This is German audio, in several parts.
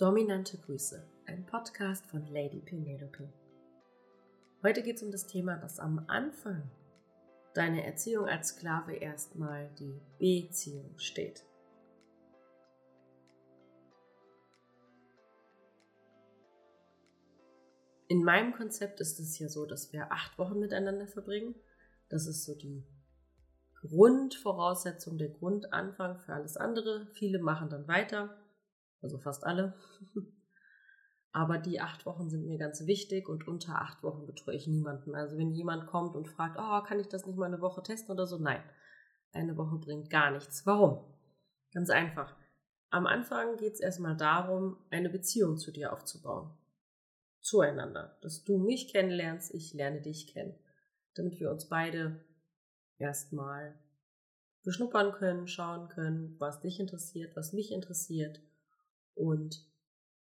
Dominante Grüße, ein Podcast von Lady Penelope. Heute geht es um das Thema, dass am Anfang deine Erziehung als Sklave erstmal die Beziehung steht. In meinem Konzept ist es ja so, dass wir acht Wochen miteinander verbringen. Das ist so die Grundvoraussetzung, der Grundanfang für alles andere. Viele machen dann weiter also fast alle. Aber die acht Wochen sind mir ganz wichtig und unter acht Wochen betreue ich niemanden. Also wenn jemand kommt und fragt, oh, kann ich das nicht mal eine Woche testen oder so? Nein, eine Woche bringt gar nichts. Warum? Ganz einfach. Am Anfang geht es erstmal darum, eine Beziehung zu dir aufzubauen. Zueinander. Dass du mich kennenlernst, ich lerne dich kennen. Damit wir uns beide erstmal beschnuppern können, schauen können, was dich interessiert, was mich interessiert und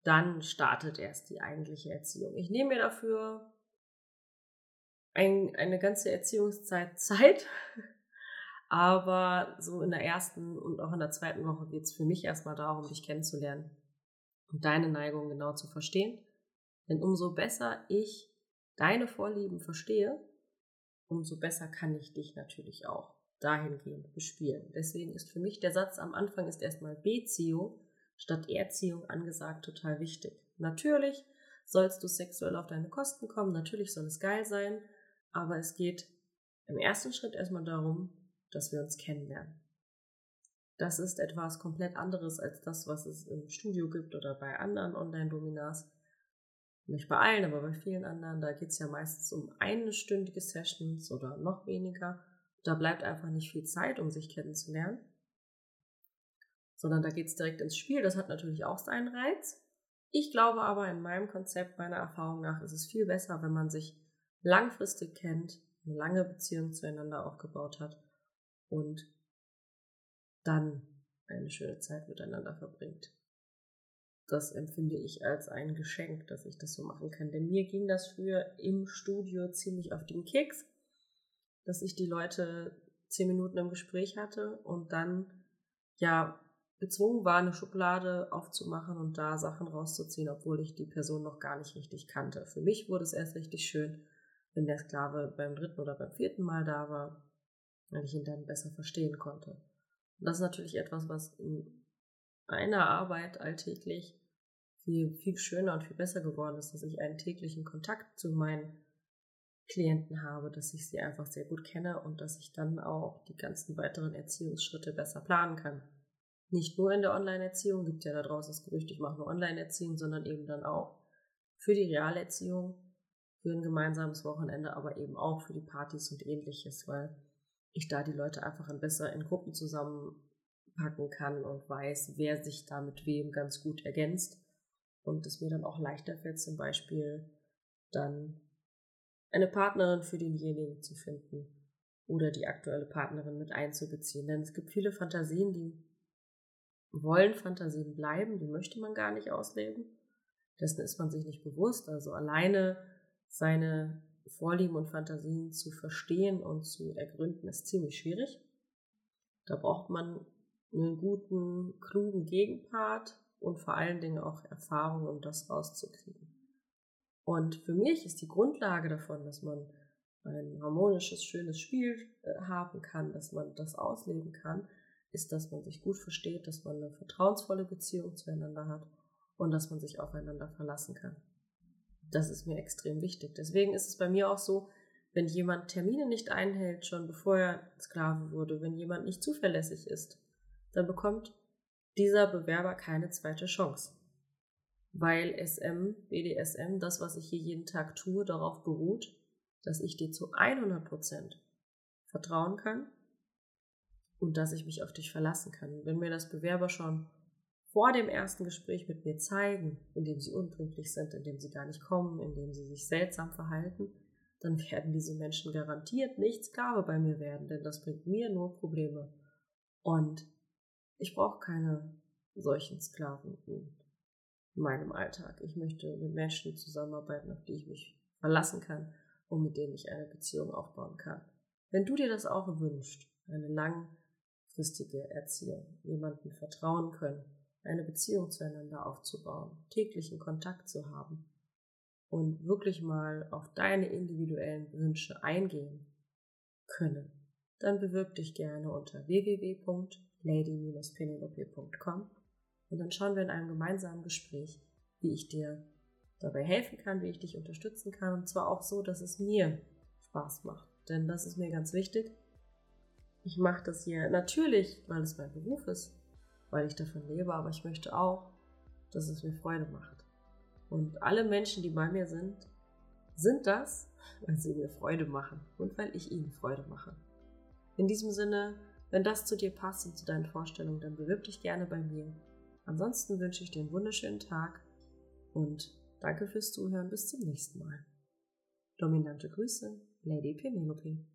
dann startet erst die eigentliche Erziehung. Ich nehme mir dafür ein, eine ganze Erziehungszeit Zeit, aber so in der ersten und auch in der zweiten Woche geht es für mich erstmal darum, dich kennenzulernen und deine Neigung genau zu verstehen. Denn umso besser ich deine Vorlieben verstehe, umso besser kann ich dich natürlich auch dahingehend bespielen. Deswegen ist für mich der Satz am Anfang ist erstmal Beziehung, statt Erziehung angesagt total wichtig. Natürlich sollst du sexuell auf deine Kosten kommen, natürlich soll es geil sein, aber es geht im ersten Schritt erstmal darum, dass wir uns kennenlernen. Das ist etwas komplett anderes als das, was es im Studio gibt oder bei anderen Online-Dominars. Nicht bei allen, aber bei vielen anderen. Da geht es ja meistens um eine stündige Sessions oder noch weniger. Da bleibt einfach nicht viel Zeit, um sich kennenzulernen sondern da geht es direkt ins Spiel. Das hat natürlich auch seinen Reiz. Ich glaube aber in meinem Konzept, meiner Erfahrung nach, ist es viel besser, wenn man sich langfristig kennt, eine lange Beziehung zueinander aufgebaut hat und dann eine schöne Zeit miteinander verbringt. Das empfinde ich als ein Geschenk, dass ich das so machen kann. Denn mir ging das früher im Studio ziemlich auf den Keks, dass ich die Leute zehn Minuten im Gespräch hatte und dann ja gezwungen war, eine Schublade aufzumachen und da Sachen rauszuziehen, obwohl ich die Person noch gar nicht richtig kannte. Für mich wurde es erst richtig schön, wenn der Sklave beim dritten oder beim vierten Mal da war, weil ich ihn dann besser verstehen konnte. Und das ist natürlich etwas, was in einer Arbeit alltäglich viel, viel schöner und viel besser geworden ist, dass ich einen täglichen Kontakt zu meinen Klienten habe, dass ich sie einfach sehr gut kenne und dass ich dann auch die ganzen weiteren Erziehungsschritte besser planen kann nicht nur in der Online-Erziehung, gibt ja da draußen das Gerücht, ich mache nur Online-Erziehung, sondern eben dann auch für die Realerziehung, für ein gemeinsames Wochenende, aber eben auch für die Partys und ähnliches, weil ich da die Leute einfach besser in Gruppen zusammenpacken kann und weiß, wer sich da mit wem ganz gut ergänzt und es mir dann auch leichter fällt, zum Beispiel dann eine Partnerin für denjenigen zu finden oder die aktuelle Partnerin mit einzubeziehen. Denn es gibt viele Fantasien, die wollen Fantasien bleiben, die möchte man gar nicht ausleben. Dessen ist man sich nicht bewusst. Also alleine seine Vorlieben und Fantasien zu verstehen und zu ergründen, ist ziemlich schwierig. Da braucht man einen guten, klugen Gegenpart und vor allen Dingen auch Erfahrung, um das rauszukriegen. Und für mich ist die Grundlage davon, dass man ein harmonisches, schönes Spiel äh, haben kann, dass man das ausleben kann, ist, dass man sich gut versteht, dass man eine vertrauensvolle Beziehung zueinander hat und dass man sich aufeinander verlassen kann. Das ist mir extrem wichtig. Deswegen ist es bei mir auch so, wenn jemand Termine nicht einhält, schon bevor er Sklave wurde, wenn jemand nicht zuverlässig ist, dann bekommt dieser Bewerber keine zweite Chance. Weil SM, BDSM, das, was ich hier jeden Tag tue, darauf beruht, dass ich dir zu 100% vertrauen kann und dass ich mich auf dich verlassen kann. Wenn mir das Bewerber schon vor dem ersten Gespräch mit mir zeigen, indem sie unpünktlich sind, indem sie gar nicht kommen, indem sie sich seltsam verhalten, dann werden diese Menschen garantiert nicht Sklave bei mir werden, denn das bringt mir nur Probleme. Und ich brauche keine solchen Sklaven in meinem Alltag. Ich möchte mit Menschen zusammenarbeiten, auf die ich mich verlassen kann und mit denen ich eine Beziehung aufbauen kann. Wenn du dir das auch wünschst, eine lang langfristige Erziehung, jemandem vertrauen können eine Beziehung zueinander aufzubauen, täglichen Kontakt zu haben und wirklich mal auf deine individuellen Wünsche eingehen können, dann bewirb dich gerne unter www.lady-penelope.com und dann schauen wir in einem gemeinsamen Gespräch, wie ich dir dabei helfen kann, wie ich dich unterstützen kann und zwar auch so, dass es mir Spaß macht. Denn das ist mir ganz wichtig. Ich mache das hier natürlich, weil es mein Beruf ist, weil ich davon lebe, aber ich möchte auch, dass es mir Freude macht. Und alle Menschen, die bei mir sind, sind das, weil sie mir Freude machen und weil ich ihnen Freude mache. In diesem Sinne, wenn das zu dir passt und zu deinen Vorstellungen, dann bewirb dich gerne bei mir. Ansonsten wünsche ich dir einen wunderschönen Tag und danke fürs Zuhören. Bis zum nächsten Mal. Dominante Grüße, Lady Penelope.